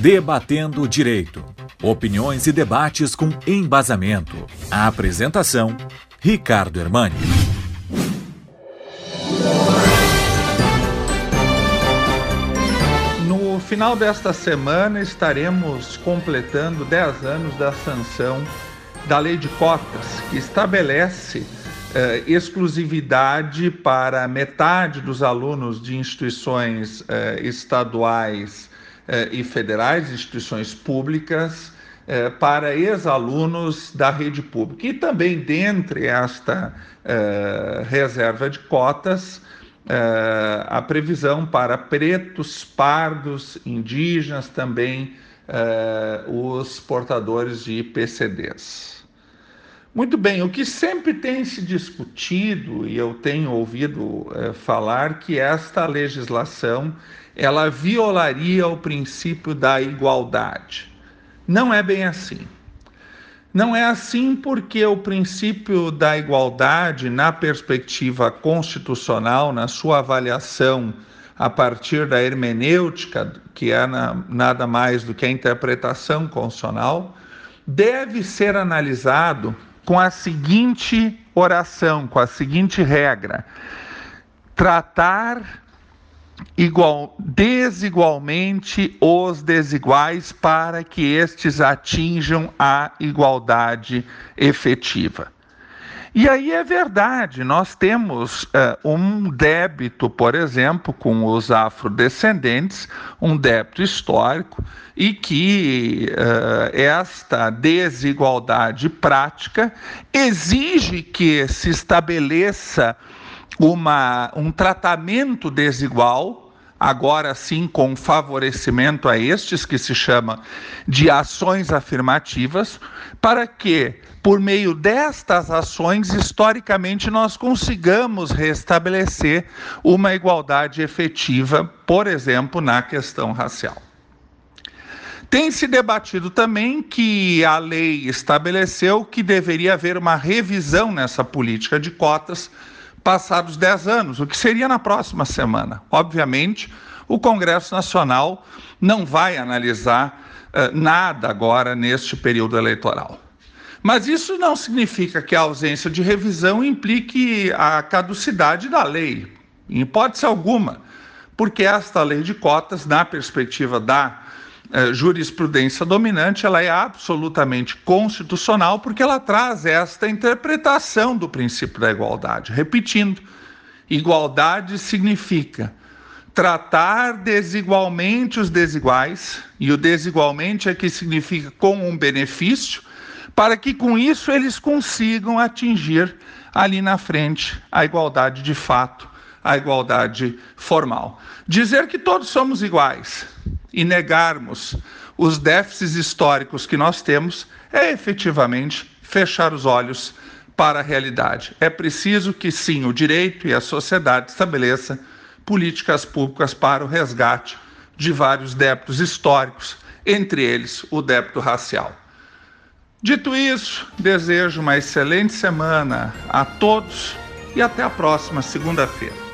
Debatendo Direito. Opiniões e debates com embasamento. A apresentação: Ricardo Hermani. No final desta semana estaremos completando 10 anos da sanção da Lei de Cotas, que estabelece eh, exclusividade para metade dos alunos de instituições eh, estaduais e federais, instituições públicas, eh, para ex-alunos da rede pública. E também, dentre esta eh, reserva de cotas, a previsão para pretos, pardos, indígenas, também os portadores de PCDs. Muito bem, o que sempre tem se discutido, e eu tenho ouvido falar, que esta legislação ela violaria o princípio da igualdade. Não é bem assim. Não é assim porque o princípio da igualdade, na perspectiva constitucional, na sua avaliação a partir da hermenêutica, que é na, nada mais do que a interpretação constitucional, deve ser analisado com a seguinte oração, com a seguinte regra: tratar igual, desigualmente os desiguais para que estes atinjam a igualdade efetiva. E aí é verdade, nós temos uh, um débito, por exemplo, com os afrodescendentes, um débito histórico, e que uh, esta desigualdade prática exige que se estabeleça uma, um tratamento desigual, agora sim com favorecimento a estes, que se chama de ações afirmativas, para que, por meio destas ações, historicamente, nós consigamos restabelecer uma igualdade efetiva, por exemplo, na questão racial. Tem se debatido também que a lei estabeleceu que deveria haver uma revisão nessa política de cotas passados 10 anos, o que seria na próxima semana. Obviamente, o Congresso Nacional não vai analisar uh, nada agora neste período eleitoral. Mas isso não significa que a ausência de revisão implique a caducidade da lei, em hipótese alguma, porque esta lei de cotas, na perspectiva da eh, jurisprudência dominante, ela é absolutamente constitucional porque ela traz esta interpretação do princípio da igualdade. Repetindo, igualdade significa tratar desigualmente os desiguais, e o desigualmente é que significa com um benefício, para que com isso eles consigam atingir ali na frente a igualdade de fato, a igualdade formal. Dizer que todos somos iguais e negarmos os déficits históricos que nós temos é efetivamente fechar os olhos para a realidade. É preciso que sim, o direito e a sociedade estabeleça políticas públicas para o resgate de vários débitos históricos, entre eles o débito racial. Dito isso, desejo uma excelente semana a todos e até a próxima segunda-feira.